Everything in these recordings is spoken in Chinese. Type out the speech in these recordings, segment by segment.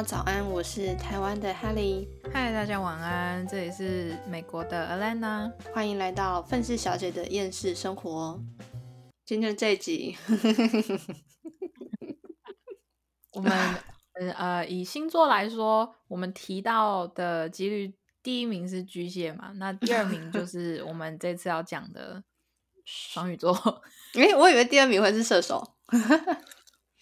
家早安，我是台湾的 Helly，嗨，大家晚安，这里是美国的 Alana，欢迎来到愤世小姐的厌世生活。今天这一集，我们呃以星座来说，我们提到的几率第一名是巨蟹嘛，那第二名就是我们这次要讲的双鱼座。诶，我以为第二名会是射手。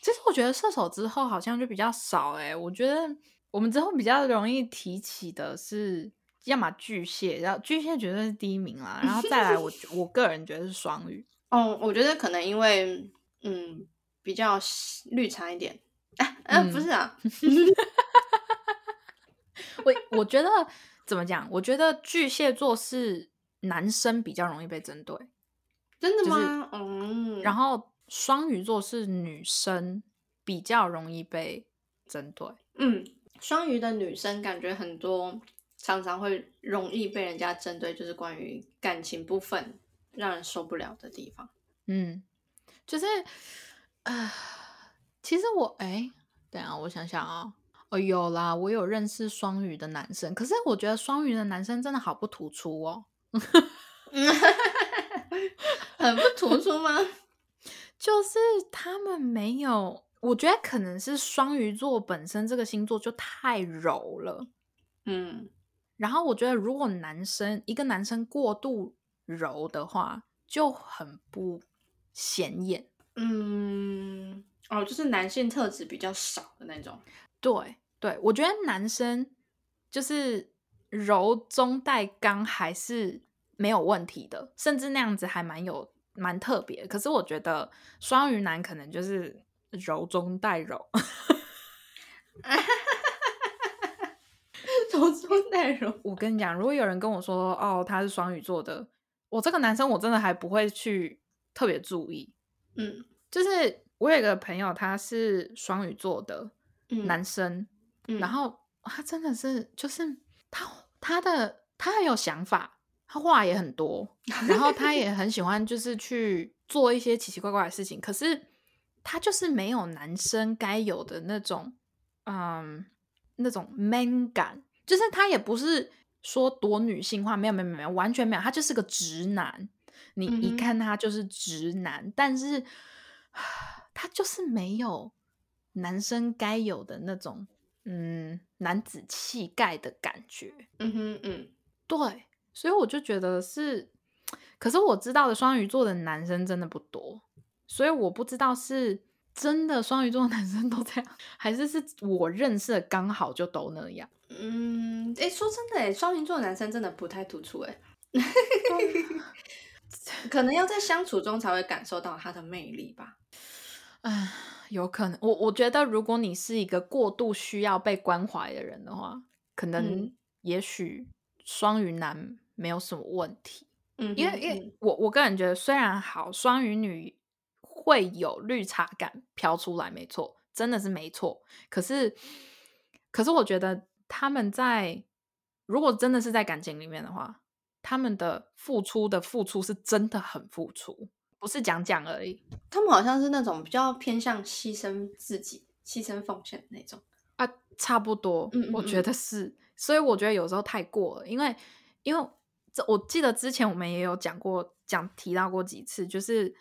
其实我觉得射手之后好像就比较少诶，我觉得我们之后比较容易提起的是，要么巨蟹，然后巨蟹绝对是第一名啦，然后再来我我个人觉得是双鱼。哦，我觉得可能因为嗯比较绿茶一点，哎嗯不是啊，我我觉得怎么讲？我觉得巨蟹座是男生比较容易被针对，真的吗？嗯，然后。双鱼座是女生比较容易被针对，嗯，双鱼的女生感觉很多，常常会容易被人家针对，就是关于感情部分让人受不了的地方。嗯，就是啊，其实我哎，等下我想想啊，哦有啦，我有认识双鱼的男生，可是我觉得双鱼的男生真的好不突出哦，很不突出吗？就是他们没有，我觉得可能是双鱼座本身这个星座就太柔了，嗯，然后我觉得如果男生一个男生过度柔的话，就很不显眼，嗯，哦，就是男性特质比较少的那种，对对，我觉得男生就是柔中带刚还是没有问题的，甚至那样子还蛮有。蛮特别，可是我觉得双鱼男可能就是柔中带柔，柔中带柔。我跟你讲，如果有人跟我说哦他是双鱼座的，我这个男生我真的还不会去特别注意。嗯，就是我有一个朋友他是双鱼座的男生，然后他真的是就是他他的他很有想法。他话也很多，然后他也很喜欢，就是去做一些奇奇怪怪的事情。可是他就是没有男生该有的那种，嗯，那种 man 感。就是他也不是说多女性化，没有，没有，没有，完全没有。他就是个直男，你一看他就是直男，但是他就是没有男生该有的那种，嗯，男子气概的感觉。嗯哼，嗯，对。所以我就觉得是，可是我知道的双鱼座的男生真的不多，所以我不知道是真的双鱼座的男生都这样，还是是我认识的刚好就都那样。嗯，哎，说真的，哎，双鱼座的男生真的不太突出，哎，可能要在相处中才会感受到他的魅力吧。唉，有可能，我我觉得如果你是一个过度需要被关怀的人的话，可能也许双鱼男。没有什么问题，嗯，因为因为我我个人觉得，虽然好双鱼女会有绿茶感飘出来，没错，真的是没错。可是，可是我觉得他们在如果真的是在感情里面的话，他们的付出的付出是真的很付出，不是讲讲而已。他们好像是那种比较偏向牺牲自己、牺牲奉献的那种啊，差不多，嗯，我觉得是。所以我觉得有时候太过了，因为因为。我记得之前我们也有讲过，讲提到过几次，就是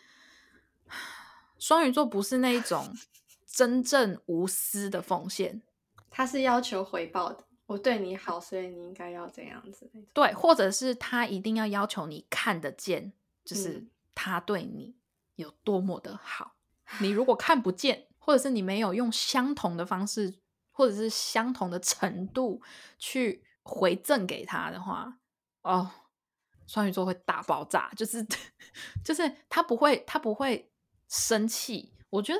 双鱼座不是那一种 真正无私的奉献，他是要求回报的。我对你好，所以你应该要这样子。对，或者是他一定要要求你看得见，就是他对你有多么的好。你如果看不见，或者是你没有用相同的方式，或者是相同的程度去回赠给他的话，哦。双鱼座会大爆炸，就是就是他不会他不会生气。我觉得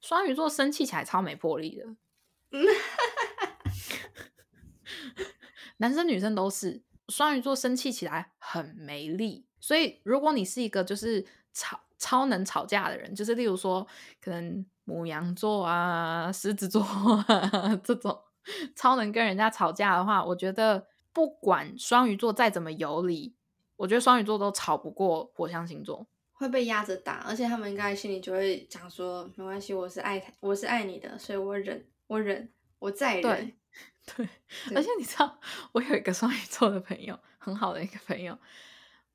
双鱼座生气起来超没魄力的，男生女生都是双鱼座生气起来很没力。所以如果你是一个就是吵超能吵架的人，就是例如说可能母羊座啊、狮子座啊 这种超能跟人家吵架的话，我觉得不管双鱼座再怎么有理。我觉得双鱼座都吵不过火象星座，会被压着打，而且他们应该心里就会讲说：没关系，我是爱他，我是爱你的，所以我忍，我忍，我在对对，而且你知道，我有一个双鱼座的朋友，很好的一个朋友，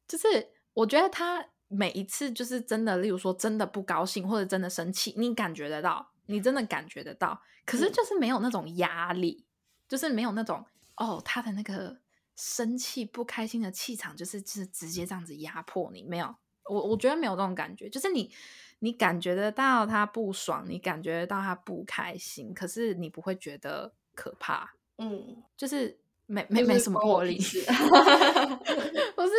就是我觉得他每一次就是真的，例如说真的不高兴或者真的生气，你感觉得到，你真的感觉得到，可是就是没有那种压力，就是没有那种哦，他的那个生气不开心的气场，就是就是直接这样子压迫你，没有，我我觉得没有这种感觉，就是你。你感觉得到他不爽，你感觉得到他不开心，可是你不会觉得可怕，嗯，就是没没没什么魄力，不是，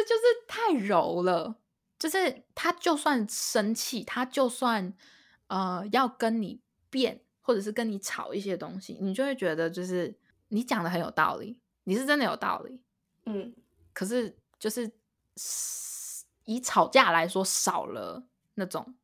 就是太柔了，就是他就算生气，他就算呃要跟你辩，或者是跟你吵一些东西，你就会觉得就是你讲的很有道理，你是真的有道理，嗯，可是就是以吵架来说少了那种。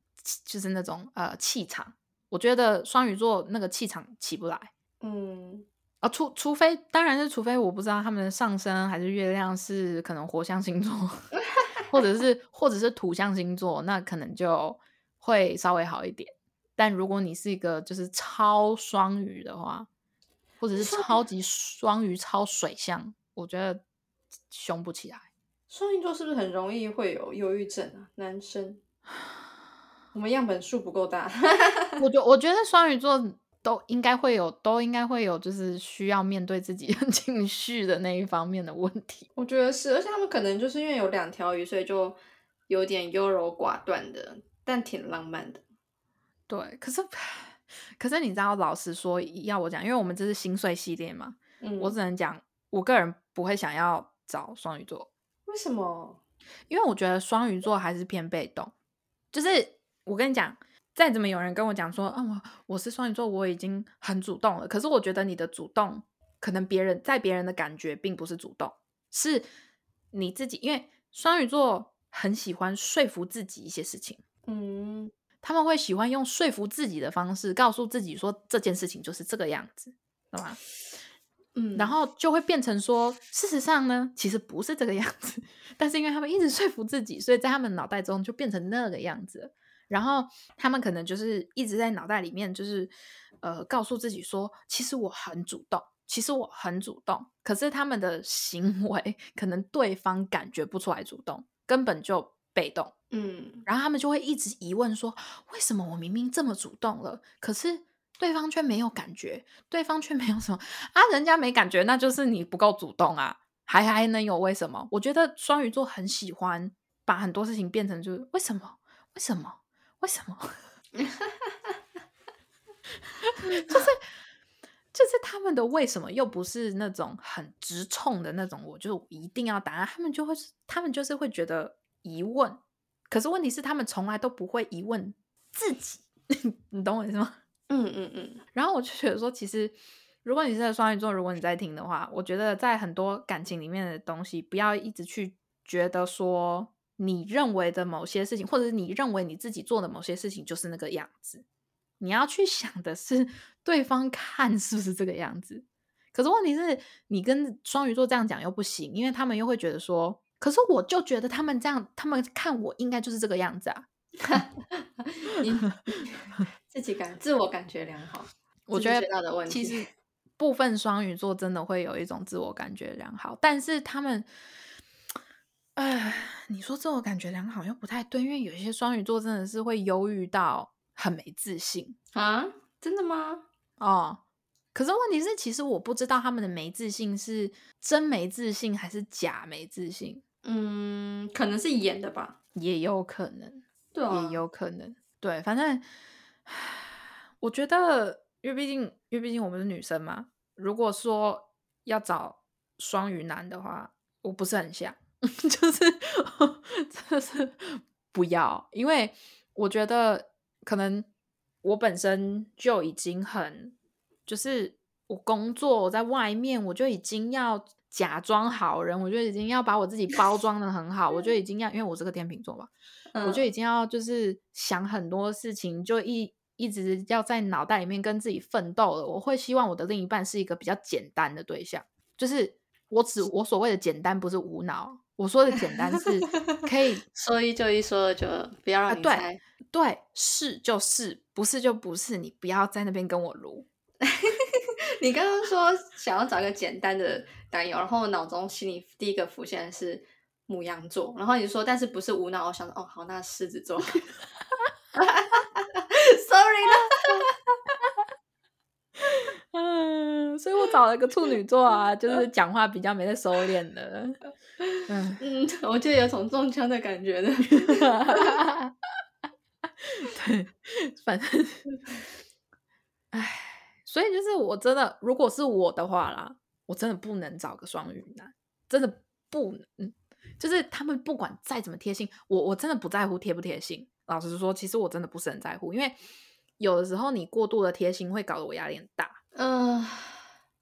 就是那种呃气场，我觉得双鱼座那个气场起不来，嗯，啊，除除非当然是除非我不知道他们的上升还是月亮是可能火象星座，或者是或者是土象星座，那可能就会稍微好一点。但如果你是一个就是超双鱼的话，或者是超级双鱼超水象，我觉得凶不起来。双鱼座是不是很容易会有忧郁症啊？男生？我们样本数不够大，我觉我觉得双鱼座都应该会有，都应该会有，就是需要面对自己 情绪的那一方面的问题。我觉得是，而且他们可能就是因为有两条鱼，所以就有点优柔寡断的，但挺浪漫的。对，可是可是你知道，老实说，要我讲，因为我们这是心碎系列嘛，我只能讲，我个人不会想要找双鱼座。为什么？因为我觉得双鱼座还是偏被动，就是。我跟你讲，再怎么有人跟我讲说，啊，我我是双鱼座，我已经很主动了。可是我觉得你的主动，可能别人在别人的感觉并不是主动，是你自己。因为双鱼座很喜欢说服自己一些事情，嗯，他们会喜欢用说服自己的方式，告诉自己说这件事情就是这个样子，懂吗？嗯，然后就会变成说，事实上呢，其实不是这个样子。但是因为他们一直说服自己，所以在他们脑袋中就变成那个样子。然后他们可能就是一直在脑袋里面，就是呃，告诉自己说，其实我很主动，其实我很主动。可是他们的行为可能对方感觉不出来主动，根本就被动。嗯，然后他们就会一直疑问说，为什么我明明这么主动了，可是对方却没有感觉，对方却没有什么啊？人家没感觉，那就是你不够主动啊，还还能有为什么？我觉得双鱼座很喜欢把很多事情变成就是为什么？为什么？为什么？就是就是他们的为什么又不是那种很直冲的那种，我就一定要答案。他们就会，他们就是会觉得疑问。可是问题是，他们从来都不会疑问自己。你懂我意思吗？嗯嗯嗯。然后我就觉得说，其实如果你是双鱼座，如果你在听的话，我觉得在很多感情里面的东西，不要一直去觉得说。你认为的某些事情，或者你认为你自己做的某些事情就是那个样子，你要去想的是对方看是不是这个样子。可是问题是你跟双鱼座这样讲又不行，因为他们又会觉得说，可是我就觉得他们这样，他们看我应该就是这个样子啊。你自己感自我感觉良好，我觉得其实 部分双鱼座真的会有一种自我感觉良好，但是他们。哎，你说自我感觉良好又不太对，因为有些双鱼座真的是会忧郁到很没自信啊！真的吗？哦，可是问题是，其实我不知道他们的没自信是真没自信还是假没自信。嗯，可能是演的吧，也有可能，对，也有可能，对，反正我觉得，因为毕竟，因为毕竟我们是女生嘛，如果说要找双鱼男的话，我不是很想。就是 真的是不要，因为我觉得可能我本身就已经很，就是我工作我在外面，我就已经要假装好人，我就已经要把我自己包装的很好，我就已经要，因为我是个天秤座嘛，我就已经要就是想很多事情，就一一直要在脑袋里面跟自己奋斗了。我会希望我的另一半是一个比较简单的对象，就是我只我所谓的简单，不是无脑。我说的简单是 可以说一就一，说二就不要让你猜。对，是就是，不是就不是。你不要在那边跟我撸。你刚刚说想要找一个简单的男友，然后脑中心里第一个浮现的是母羊座，然后你说但是不是无脑，我想说哦好，那狮子座。Sorry 啦。嗯，所以我找了个处女座啊，就是讲话比较没在收敛的。嗯嗯，我就有种中枪的感觉呢。对，反正，唉，所以就是我真的，如果是我的话啦，我真的不能找个双鱼男，真的不能。就是他们不管再怎么贴心，我我真的不在乎贴不贴心。老实说，其实我真的不是很在乎，因为有的时候你过度的贴心会搞得我压力很大。嗯，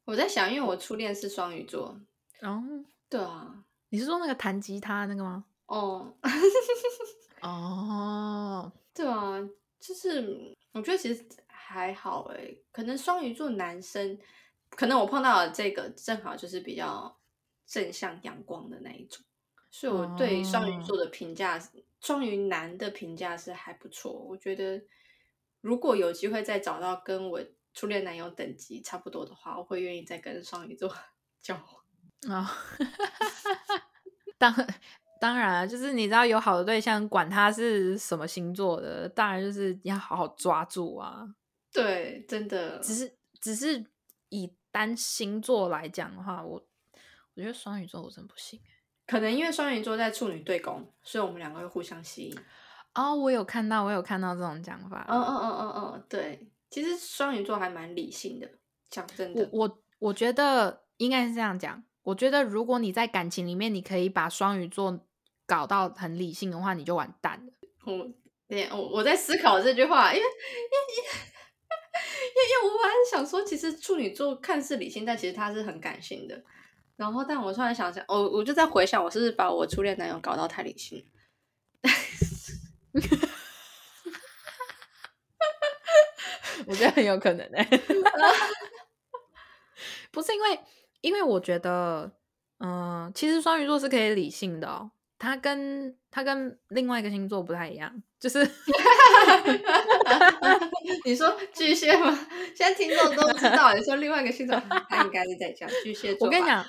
我在想，因为我初恋是双鱼座。哦，对啊，你是说那个弹吉他那个吗？哦，哦，对啊，就是我觉得其实还好哎，可能双鱼座男生，可能我碰到的这个正好就是比较正向阳光的那一种。所以我对双鱼座的评价，双鱼男的评价是还不错。我觉得如果有机会再找到跟我初恋男友等级差不多的话，我会愿意再跟双鱼座 交往啊。当当然，就是你知道有好的对象，管他是什么星座的，当然就是要好好抓住啊。对，真的，只是只是以单星座来讲的话，我我觉得双鱼座我真不行。可能因为双鱼座在处女对宫，所以我们两个会互相吸引。哦，我有看到，我有看到这种讲法。嗯嗯嗯嗯嗯，对，其实双鱼座还蛮理性的，讲真的。我我我觉得应该是这样讲。我觉得如果你在感情里面，你可以把双鱼座搞到很理性的话，你就完蛋了。我，我我在思考这句话，因为因为因为我本来想说，其实处女座看似理性，但其实他是很感性的。然后，但我突然想想，我我就在回想，我是不是把我初恋男友搞到太理性？我觉得很有可能哎，不是因为，因为我觉得，嗯，其实双鱼座是可以理性的哦。他跟他跟另外一个星座不太一样，就是 你说巨蟹吗？现在听众都知道，你说另外一个星座，他应该是在讲巨蟹座。我跟你讲，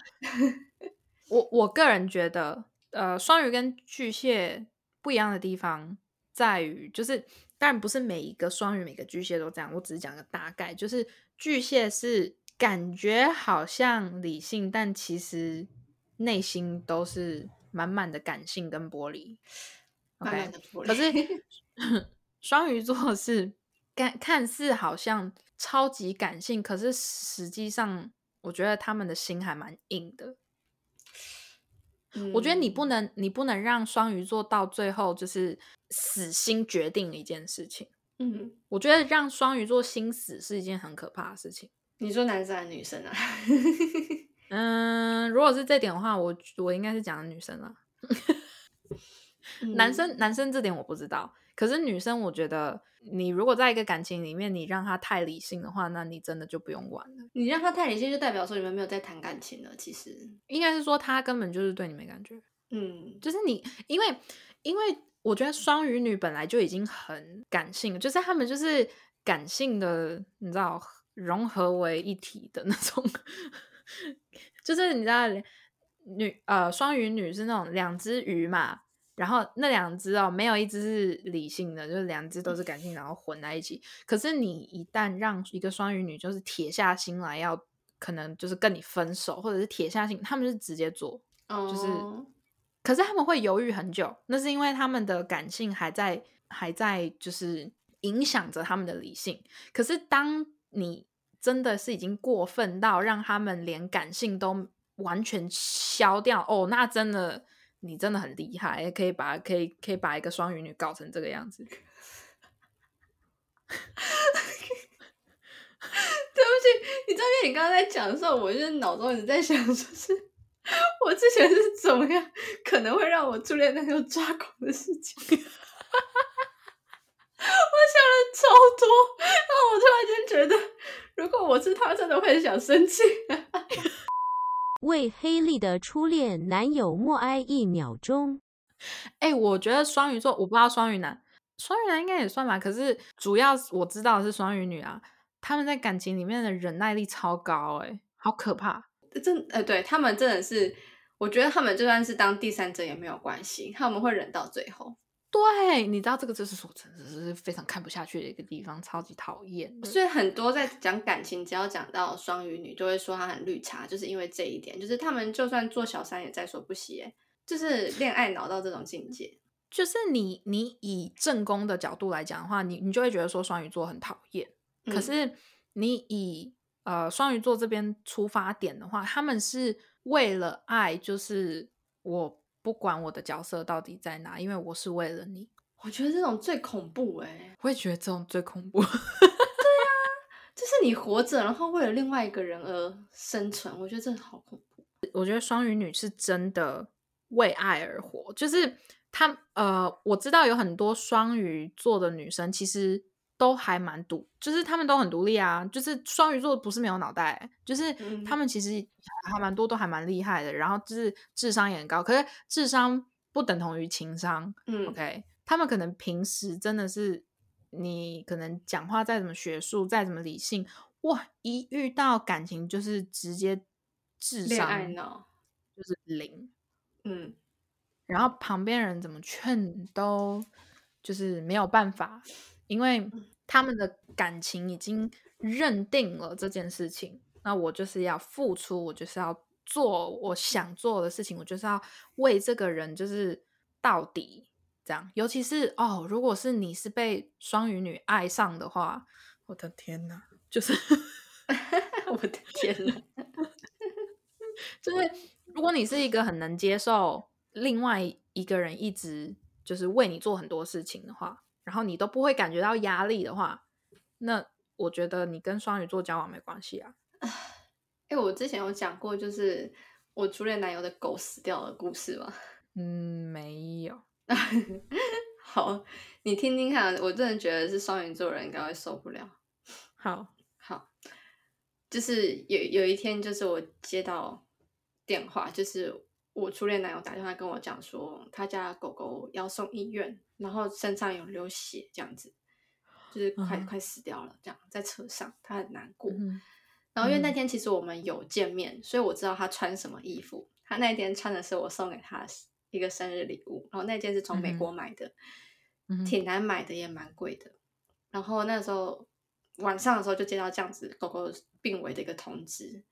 我我个人觉得，呃，双鱼跟巨蟹不一样的地方在于，就是当然不是每一个双鱼、每个巨蟹都这样，我只是讲个大概，就是巨蟹是感觉好像理性，但其实内心都是。满满的感性跟玻璃，OK，可是 双鱼座是看看似好像超级感性，可是实际上我觉得他们的心还蛮硬的。我觉得你不能，你不能让双鱼座到最后就是死心决定一件事情。嗯，我觉得让双鱼座心死是一件很可怕的事情。你说男生还是女生啊？嗯，如果是这点的话，我我应该是讲女生了。男生男生这点我不知道，可是女生，我觉得你如果在一个感情里面，你让他太理性的话，那你真的就不用玩了。你让他太理性，就代表说你们没有在谈感情了。其实应该是说他根本就是对你没感觉。嗯，就是你，因为因为我觉得双鱼女本来就已经很感性，就是他们就是感性的，你知道融合为一体的那种。就是你知道，女呃双鱼女是那种两只鱼嘛，然后那两只哦，没有一只是理性的，就是两只都是感性，然后混在一起。可是你一旦让一个双鱼女就是铁下心来要，可能就是跟你分手，或者是铁下心，他们是直接做，就是，可是他们会犹豫很久，那是因为他们的感性还在还在就是影响着他们的理性。可是当你真的是已经过分到让他们连感性都完全消掉哦，那真的你真的很厉害，可以把可以可以把一个双鱼女搞成这个样子。对不起，你知道，因为你刚刚在讲的时候，我就脑中一直在想，说是我之前是怎么样可能会让我初恋男友抓狂的事情。我想了超多，然后我突然间觉得，如果我是他，真的会想生气。为黑莉的初恋男友默哀一秒钟。哎，我觉得双鱼座，我不知道双鱼男，双鱼男应该也算吧。可是主要我知道是双鱼女啊。他们在感情里面的忍耐力超高，哎，好可怕！真呃，对他们真的是，我觉得他们就算是当第三者也没有关系，他们会忍到最后。对，你知道这个就是说真的是非常看不下去的一个地方，超级讨厌。所以很多在讲感情，只要讲到双鱼女，就会说她很绿茶，就是因为这一点，就是他们就算做小三也在所不惜，就是恋爱脑到这种境界。就是你你以正宫的角度来讲的话，你你就会觉得说双鱼座很讨厌。可是你以呃双鱼座这边出发点的话，他们是为了爱，就是我。不管我的角色到底在哪，因为我是为了你。我觉得这种最恐怖哎，我也觉得这种最恐怖。对啊，就是你活着，然后为了另外一个人而生存，我觉得这好恐怖。我觉得双鱼女是真的为爱而活，就是她呃，我知道有很多双鱼座的女生其实。都还蛮独，就是他们都很独立啊。就是双鱼座不是没有脑袋，就是他们其实还蛮多，都还蛮厉害的。然后就是智商也很高，可是智商不等同于情商。嗯，OK，他们可能平时真的是你可能讲话再怎么学术，再怎么理性，哇，一遇到感情就是直接智商就是零。嗯，然后旁边人怎么劝都就是没有办法，因为。他们的感情已经认定了这件事情，那我就是要付出，我就是要做我想做的事情，我就是要为这个人就是到底这样。尤其是哦，如果是你是被双鱼女爱上的话，我的天哪，就是 我的天哪，就是如果你是一个很能接受另外一个人一直就是为你做很多事情的话。然后你都不会感觉到压力的话，那我觉得你跟双鱼座交往没关系啊。哎，我之前有讲过，就是我初恋男友的狗死掉的故事吗？嗯，没有。好，你听听看，我真的觉得是双鱼座人应该会受不了。好好，就是有有一天，就是我接到电话，就是我初恋男友打电话跟我讲说，他家狗狗要送医院。然后身上有流血，这样子，就是快快死掉了。这样在车上，他很难过。然后因为那天其实我们有见面，所以我知道他穿什么衣服。他那天穿的是我送给他一个生日礼物，然后那件是从美国买的，挺难买的，也蛮贵的。然后那时候晚上的时候就接到这样子狗狗病危的一个通知，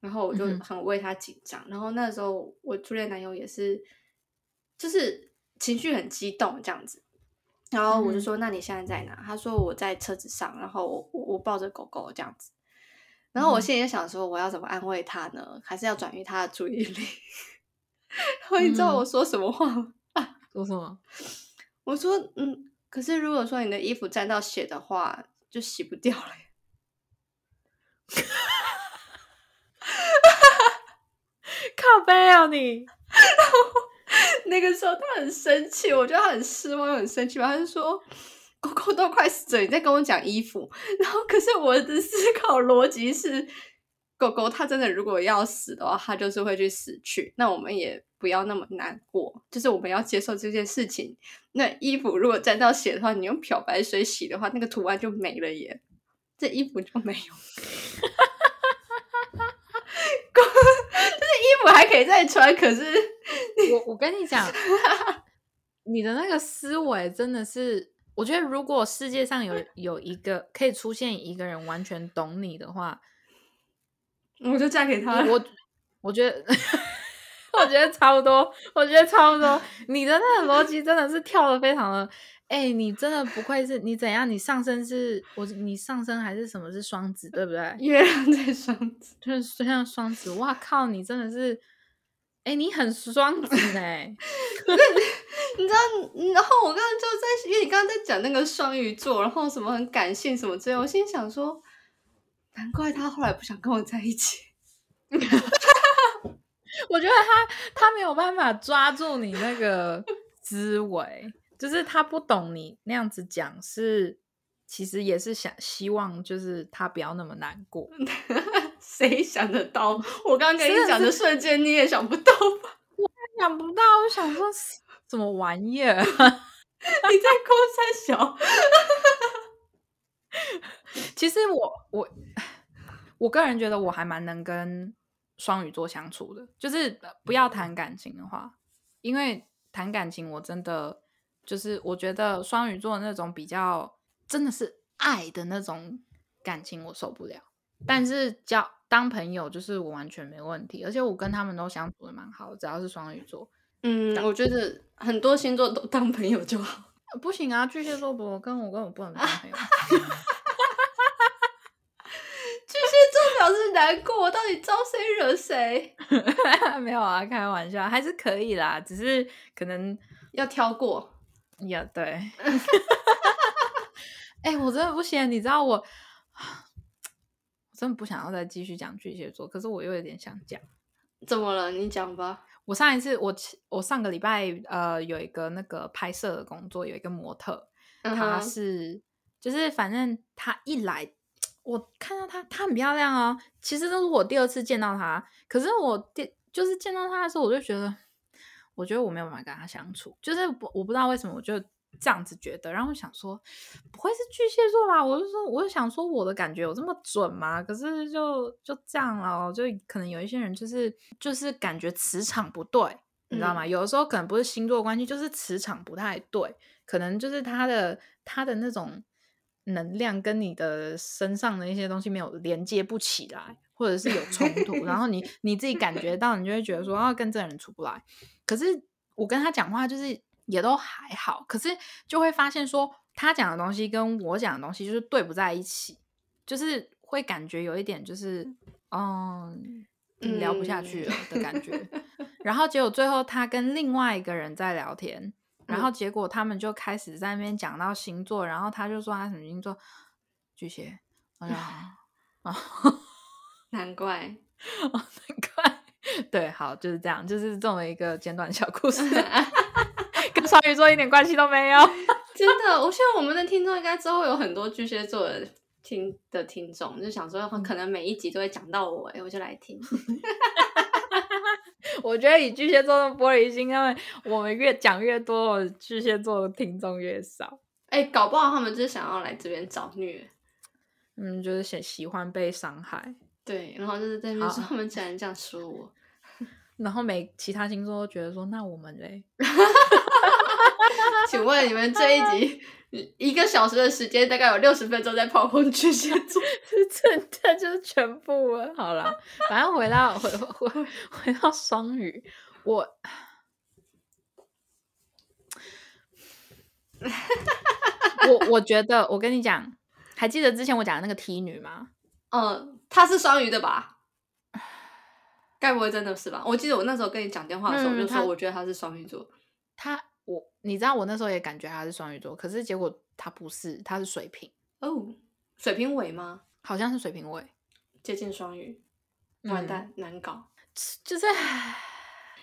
然后我就很为他紧张。然后那时候我初恋男友也是，就是。情绪很激动这样子，然后我就说：“那你现在在哪？”他说：“我在车子上，然后我我抱着狗狗这样子。”然后我心里想说：“我要怎么安慰他呢？还是要转移他的注意力？”然后你知道我说什么话吗？说什么？我说：“嗯，可是如果说你的衣服沾到血的话，就洗不掉了。”靠背啊你！那个时候他很生气，我觉得他很失望很生气吧。他就说：“狗狗都快死了，你在跟我讲衣服。”然后，可是我的思考逻辑是，狗狗它真的如果要死的话，它就是会去死去。那我们也不要那么难过，就是我们要接受这件事情。那衣服如果沾到血的话，你用漂白水洗的话，那个图案就没了耶，这衣服就没有。衣服还可以再穿，可是我我跟你讲，你的那个思维真的是，我觉得如果世界上有有一个可以出现一个人完全懂你的话，我就嫁给他。我我觉得，我觉得差不多，我觉得差不多。你的那个逻辑真的是跳的非常的。哎，你真的不愧是你怎样？你上身是我，你上身还是什么是双子，对不对？月亮在双子，就是像双子。哇靠，你真的是，哎，你很双子哎！你知道，然后我刚刚就在，因为你刚刚在讲那个双鱼座，然后什么很感性什么之类，我心想说，难怪他后来不想跟我在一起。我觉得他他没有办法抓住你那个思维。就是他不懂你那样子讲，是其实也是想希望，就是他不要那么难过。谁想得到？我刚刚跟你讲的瞬间，你也想不到吧？我想不到，我想说什么玩意儿？你在哭三小？其实我我 我个人觉得我还蛮能跟双鱼座相处的，就是不要谈感情的话，因为谈感情我真的就是我觉得双鱼座那种比较真的是爱的那种感情我受不了，但是交当朋友就是我完全没问题，而且我跟他们都相处的蛮好，只要是双鱼座。嗯，我觉得很多星座都当朋友就好。不行啊，巨蟹座不跟我跟我不能当朋友。巨蟹座表示难过，我到底招谁惹谁？没有啊，开玩笑，还是可以啦，只是可能要挑过。也，对。哎，我真的不行，你知道我，我真的不想要再继续讲巨蟹座，可是我又有点想讲。怎么了？你讲吧。我上一次，我我上个礼拜，呃，有一个那个拍摄的工作，有一个模特，他是，就是反正他一来，我看到她，她很漂亮哦。其实这是我第二次见到她，可是我第就是见到她的时候，我就觉得，我觉得我没有办法跟她相处，就是我我不知道为什么，我就。这样子觉得，然后我想说不会是巨蟹座吧？我就说，我就想说，我的感觉有这么准吗？可是就就这样了，就可能有一些人就是就是感觉磁场不对，你知道吗？有的时候可能不是星座关系，就是磁场不太对，可能就是他的他的那种能量跟你的身上的一些东西没有连接不起来，或者是有冲突，然后你 你自己感觉到，你就会觉得说啊，跟这个人处不来。可是我跟他讲话就是。也都还好，可是就会发现说他讲的东西跟我讲的东西就是对不在一起，就是会感觉有一点就是嗯聊不下去了的感觉。然后结果最后他跟另外一个人在聊天，然后结果他们就开始在那边讲到星座，然后他就说他什么星座巨蟹，哎呀啊，难怪，难怪，对，好就是这样，就是这么一个简短小故事。跟双鱼座一点关系都没有，真的。我希望我们的听众应该之后有很多巨蟹座的听的听众，就想说可能每一集都会讲到我，哎，我就来听。我觉得以巨蟹座的玻璃心，他们我们越讲越多，巨蟹座的听众越少。哎，搞不好他们就是想要来这边找虐，嗯，就是喜喜欢被伤害。对，然后就是在那边说他们竟然这样说我，然后每其他星座都觉得说那我们嘞。请问你们这一集一个小时的时间，大概有六十分钟在炮轰巨蟹座，是真的就是全部了。好了，反正回到回回回到双鱼，我我我觉得，我跟你讲，还记得之前我讲的那个 T 女吗？嗯，她是双鱼的吧？该不会真的是吧？我记得我那时候跟你讲电话的时候，我就说我觉得她是双鱼座。她。我你知道我那时候也感觉他是双鱼座，可是结果他不是，他是水瓶哦，水瓶尾吗？好像是水瓶尾，接近双鱼，完蛋难搞，就是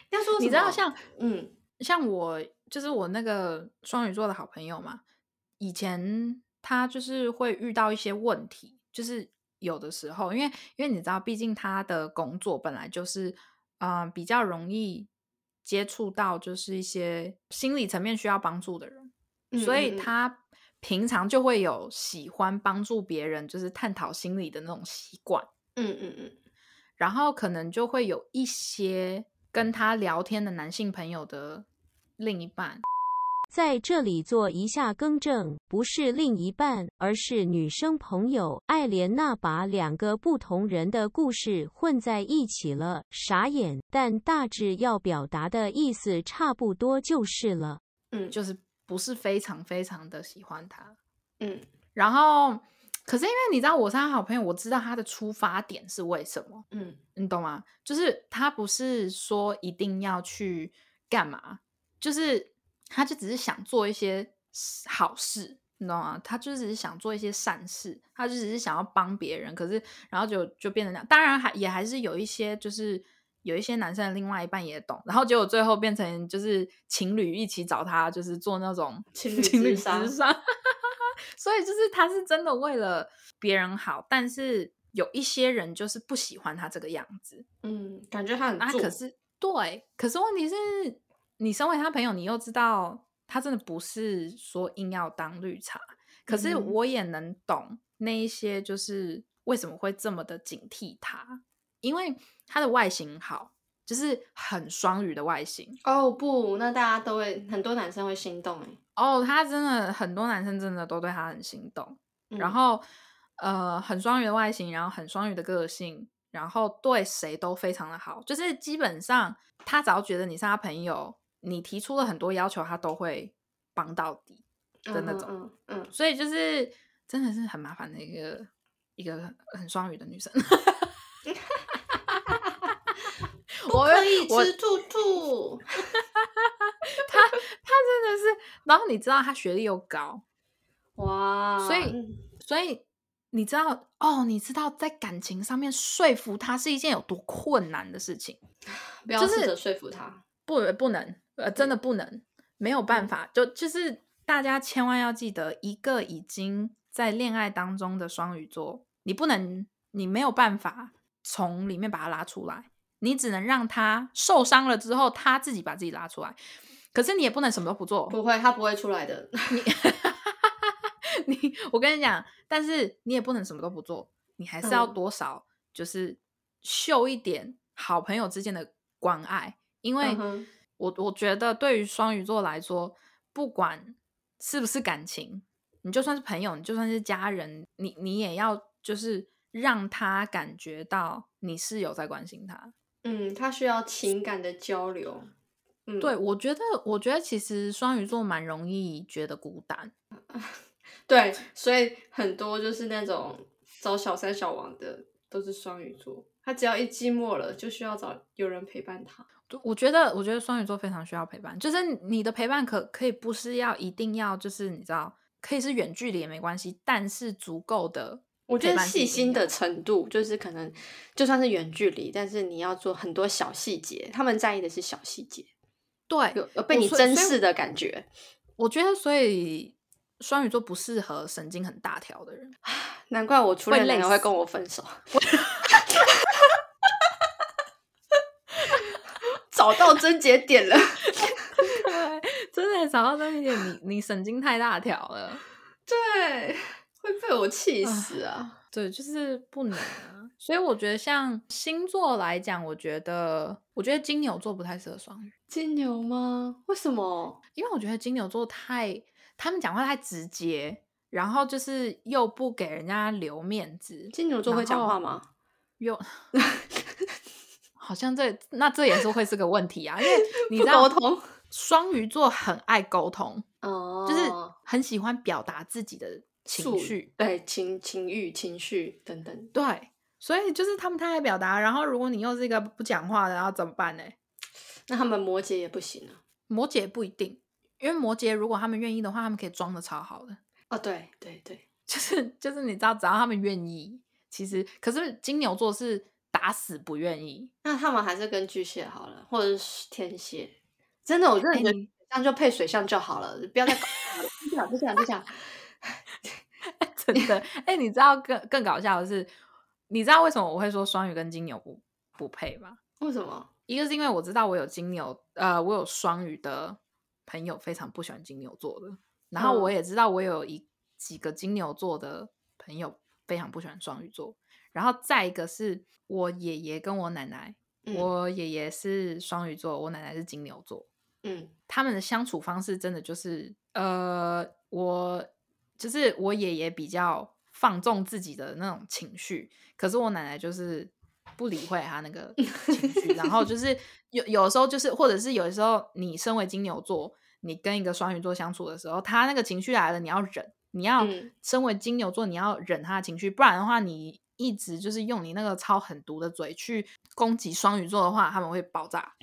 要说你知道像嗯像我就是我那个双鱼座的好朋友嘛，以前他就是会遇到一些问题，就是有的时候因为因为你知道，毕竟他的工作本来就是嗯比较容易。接触到就是一些心理层面需要帮助的人，所以他平常就会有喜欢帮助别人，就是探讨心理的那种习惯。嗯嗯嗯，然后可能就会有一些跟他聊天的男性朋友的另一半。在这里做一下更正，不是另一半，而是女生朋友爱莲娜把两个不同人的故事混在一起了，傻眼。但大致要表达的意思差不多就是了。嗯，就是不是非常非常的喜欢他。嗯，然后可是因为你知道我是他好朋友，我知道他的出发点是为什么。嗯，你懂吗？就是他不是说一定要去干嘛，就是。他就只是想做一些好事，你知道吗？他就只是想做一些善事，他就只是想要帮别人。可是，然后就就变成这样。当然，还也还是有一些，就是有一些男生的另外一半也懂。然后结果最后变成就是情侣一起找他，就是做那种情侣 情侣之上。所以就是他是真的为了别人好，但是有一些人就是不喜欢他这个样子。嗯，感觉他很啊，可是对，可是问题是。你身为他朋友，你又知道他真的不是说硬要当绿茶，可是我也能懂那一些，就是为什么会这么的警惕他，因为他的外形好，就是很双鱼的外形。哦不，那大家都会很多男生会心动哎。哦，他真的很多男生真的都对他很心动，然后呃，很双鱼的外形，然后很双鱼的个性，然后对谁都非常的好，就是基本上他只要觉得你是他朋友，你提出了很多要求，他都会帮到底。的那种，嗯，所以就是真的是很麻烦的一个一个很双语的女生。我可以吃兔兔。他他真的是，然后你知道他学历又高，哇，所以所以你知道哦，你知道在感情上面说服他是一件有多困难的事情。不要试着说服他，不不能，呃，真的不能，没有办法，就就是。大家千万要记得，一个已经在恋爱当中的双鱼座，你不能，你没有办法从里面把他拉出来，你只能让他受伤了之后，他自己把自己拉出来。可是你也不能什么都不做，不会，他不会出来的。你，你，我跟你讲，但是你也不能什么都不做，你还是要多少就是秀一点好朋友之间的关爱，因为我我觉得对于双鱼座来说，不管。是不是感情？你就算是朋友，你就算是家人，你你也要就是让他感觉到你是有在关心他。嗯，他需要情感的交流。嗯，对，我觉得，我觉得其实双鱼座蛮容易觉得孤单。对，所以很多就是那种找小三小王的都是双鱼座，他只要一寂寞了，就需要找有人陪伴他。我觉得，我觉得双鱼座非常需要陪伴。就是你的陪伴可可以不是要一定要，就是你知道，可以是远距离也没关系，但是足够的。我觉得细心的程度，就是可能就算是远距离，但是你要做很多小细节。他们在意的是小细节，对，有有被你珍视的感觉。我觉得，所以双鱼座不适合神经很大条的人。难怪我初恋男友会跟我分手。找到症结点了，真的找到症结点。你你神经太大条了，对，会被我气死啊！对，就是不能啊。所以我觉得，像星座来讲，我觉得，我觉得金牛座不太适合双鱼。金牛吗？为什么？因为我觉得金牛座太，他们讲话太直接，然后就是又不给人家留面子。金牛座会讲话吗？有。好像这那这也是会是个问题啊，因为 你知道，双鱼座很爱沟通，哦，就是很喜欢表达自己的情绪，对情情欲、情绪等等，对，所以就是他们太爱表达，然后如果你又是一个不讲话的，然后怎么办呢？那他们摩羯也不行啊，摩羯不一定，因为摩羯如果他们愿意的话，他们可以装的超好的，哦，对对对，就是就是你知道，只要他们愿意，其实可是金牛座是。打死不愿意，那他们还是跟巨蟹好了，或者是天蝎。真的，我真的觉得这样就配水象就好了，不要再搞了。就这样，就这样，就这样。真的，哎，你知道更更搞笑的是，你知道为什么我会说双鱼跟金牛不不配吗？为什么？一个是因为我知道我有金牛，呃，我有双鱼的朋友非常不喜欢金牛座的，然后我也知道我有一几个金牛座的朋友非常不喜欢双鱼座。然后再一个是我爷爷跟我奶奶，我爷爷是双鱼座，我奶奶是金牛座，嗯，他们的相处方式真的就是，呃，我就是我爷爷比较放纵自己的那种情绪，可是我奶奶就是不理会他那个情绪，然后就 是有有时候就是，或者是有时候你身为金牛座，你跟一个双鱼座相处的时候，他那个情绪来了，你要忍，你要身为金牛座，你要忍他的情绪，不然的话你。一直就是用你那个超狠毒的嘴去攻击双鱼座的话，他们会爆炸。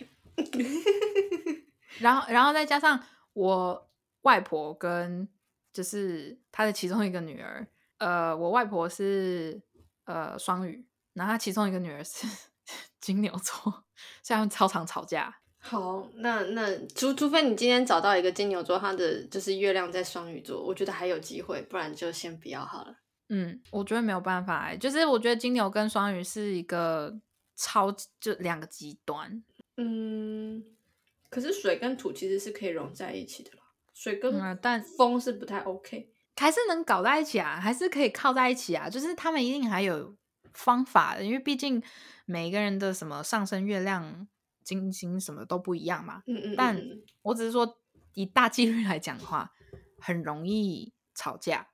然后，然后再加上我外婆跟就是她的其中一个女儿，呃，我外婆是呃双鱼，然后她其中一个女儿是 金牛座，所以他们超常吵架。好，那那除除非你今天找到一个金牛座，他的就是月亮在双鱼座，我觉得还有机会，不然就先不要好了。嗯，我觉得没有办法，就是我觉得金牛跟双鱼是一个超就两个极端。嗯，可是水跟土其实是可以融在一起的啦，水跟但风是不太 OK。还是能搞在一起啊，还是可以靠在一起啊。就是他们一定还有方法的，因为毕竟每个人的什么上升月亮、金星什么都不一样嘛。嗯嗯。但我只是说，以大几率来讲的话，很容易吵架。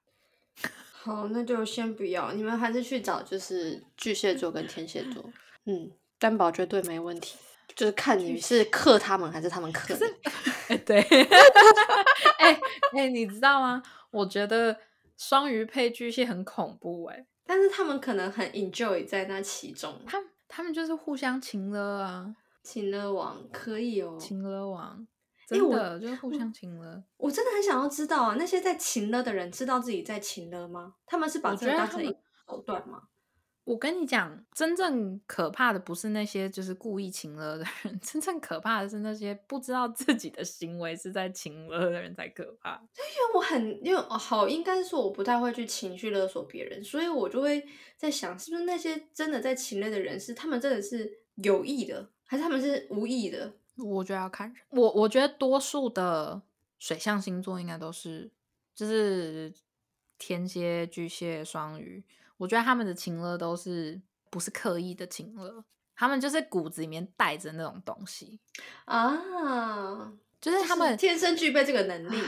好，那就先不要。你们还是去找就是巨蟹座跟天蝎座。嗯，担保绝对没问题。就是看你是克他们还是他们克 对。哎哎，你知道吗？我觉得双鱼配巨蟹很恐怖哎，但是他们可能很 enjoy 在那其中。他他们就是互相情了啊，情了王可以哦，情了王，真的就是互相情了。我真的很想要知道啊，那些在情了的人知道自己在情了吗？他们是把这个当成手段吗？我跟你讲，真正可怕的不是那些就是故意情了的人，真正可怕的是那些不知道自己的行为是在情了的人才可怕。因为我很因为好，应该是说我不太会去情绪勒索别人，所以我就会在想，是不是那些真的在情了的人是他们真的是有意的，还是他们是无意的？我觉得要看人。我我觉得多数的水象星座应该都是就是天蝎、巨蟹、双鱼。我觉得他们的情乐都是不是刻意的情乐，他们就是骨子里面带着那种东西啊，就是他们天生具备这个能力。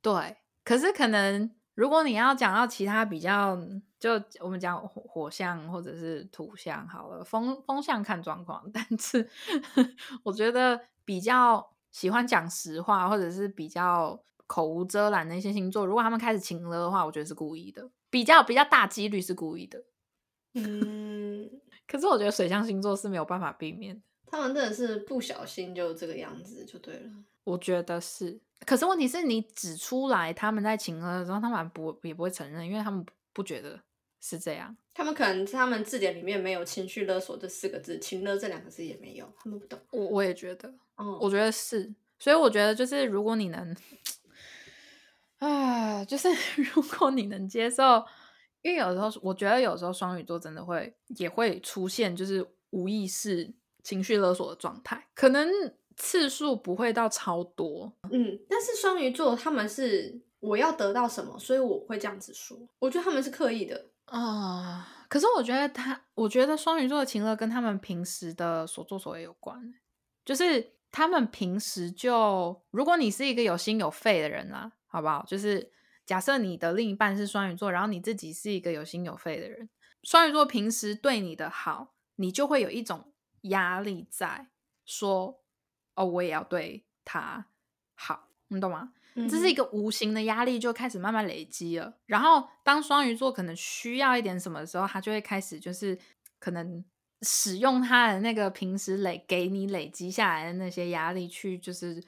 对，可是可能如果你要讲到其他比较，就我们讲火火象或者是土象好了，风风象看状况。但是我觉得比较喜欢讲实话，或者是比较口无遮拦的一些星座，如果他们开始情了的话，我觉得是故意的。比较比较大几率是故意的，嗯，可是我觉得水象星座是没有办法避免的，他们真的是不小心就这个样子就对了。我觉得是，可是问题是你指出来他们在情了的时候，他们不也不会承认，因为他们不觉得是这样。他们可能他们字典里面没有情绪勒索这四个字，情勒这两个字也没有，他们不懂。我我也觉得，嗯，我觉得是，所以我觉得就是如果你能。啊，就是 如果你能接受，因为有时候我觉得有时候双鱼座真的会也会出现就是无意识情绪勒索的状态，可能次数不会到超多，嗯，但是双鱼座他们是我要得到什么，所以我会这样子说，我觉得他们是刻意的啊。可是我觉得他，我觉得双鱼座的情乐跟他们平时的所作所为有关，就是他们平时就，如果你是一个有心有肺的人啦。好不好？就是假设你的另一半是双鱼座，然后你自己是一个有心有肺的人，双鱼座平时对你的好，你就会有一种压力在，说哦，我也要对他好，你懂吗？这是一个无形的压力，就开始慢慢累积了。然后当双鱼座可能需要一点什么的时候，他就会开始就是可能使用他的那个平时累给你累积下来的那些压力，去就是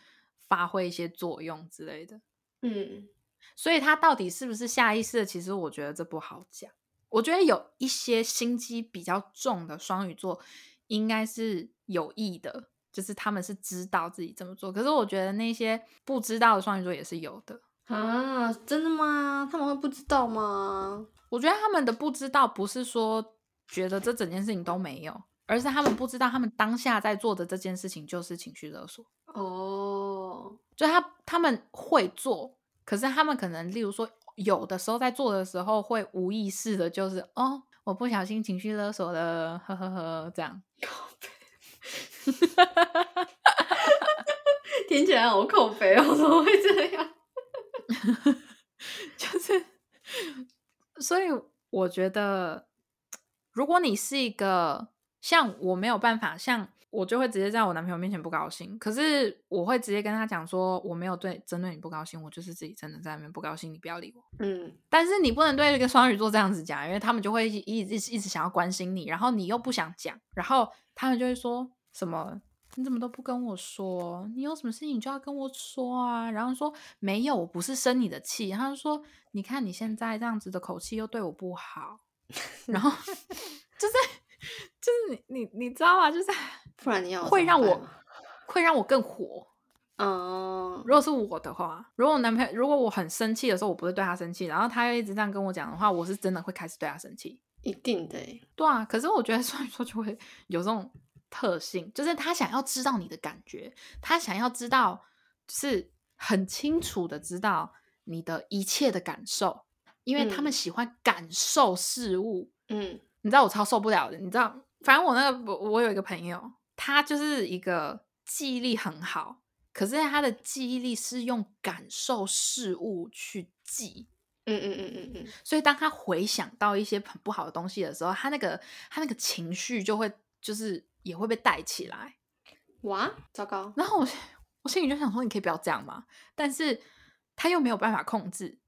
发挥一些作用之类的。嗯，所以他到底是不是下意识的？其实我觉得这不好讲。我觉得有一些心机比较重的双鱼座，应该是有意的，就是他们是知道自己这么做。可是我觉得那些不知道的双鱼座也是有的啊！真的吗？他们会不知道吗？我觉得他们的不知道不是说觉得这整件事情都没有，而是他们不知道他们当下在做的这件事情就是情绪勒索。哦。就他他们会做，可是他们可能，例如说，有的时候在做的时候会无意识的，就是哦，我不小心情绪勒索了，呵呵呵，这样。听起来好口碑哦，怎么会这样？就是，所以我觉得，如果你是一个像我没有办法像。我就会直接在我男朋友面前不高兴，可是我会直接跟他讲说，我没有对针对你不高兴，我就是自己真的在那边不高兴，你不要理我。嗯，但是你不能对一个双鱼座这样子讲，因为他们就会一直一直想要关心你，然后你又不想讲，然后他们就会说什么你怎么都不跟我说，你有什么事情你就要跟我说啊，然后说没有，我不是生你的气，然后说你看你现在这样子的口气又对我不好，然后就是就是你你你知道吗？就是。不然你要会让我会让我更火，嗯，如果是我的话，如果我男朋友如果我很生气的时候，我不会对他生气，然后他又一直这样跟我讲的话，我是真的会开始对他生气，一定的，对啊。可是我觉得双鱼座就会有这种特性，就是他想要知道你的感觉，他想要知道，是很清楚的知道你的一切的感受，因为他们喜欢感受事物。嗯，你知道我超受不了的，你知道，反正我那个我我有一个朋友，他就是一个记忆力很好，可是他的记忆力是用感受事物去记。嗯嗯嗯嗯嗯，所以当他回想到一些很不好的东西的时候，他那个他那个情绪就会就是也会被带起来。哇，糟糕！然后我我心里就想说，你可以不要这样嘛。但是他又没有办法控制，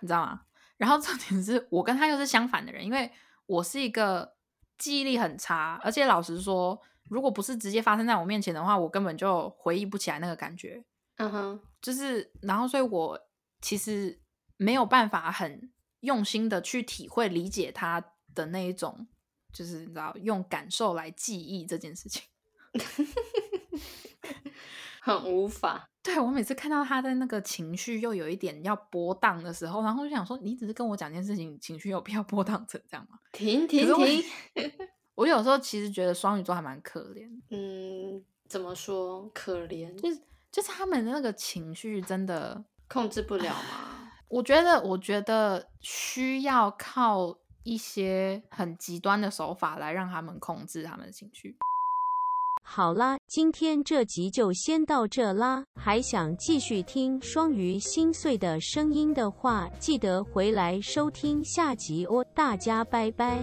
你知道吗？然后重点是我跟他又是相反的人，因为我是一个记忆力很差，而且老实说，如果不是直接发生在我面前的话，我根本就回忆不起来那个感觉。嗯哼，就是然后，所以我其实。没有办法很用心的去体会、理解他的那一种，就是你知道，用感受来记忆这件事情，很无法。对我每次看到他的那个情绪又有一点要波荡的时候，然后就想说，你只是跟我讲件事情，情绪有必要波荡成这样吗？停停停！我有时候其实觉得双鱼座还蛮可怜。嗯，怎么说可怜？就是就是他们的那个情绪真的控制不了吗？我觉得，我觉得需要靠一些很极端的手法来让他们控制他们的情绪。好啦，今天这集就先到这啦。还想继续听双鱼心碎的声音的话，记得回来收听下集哦。大家拜拜。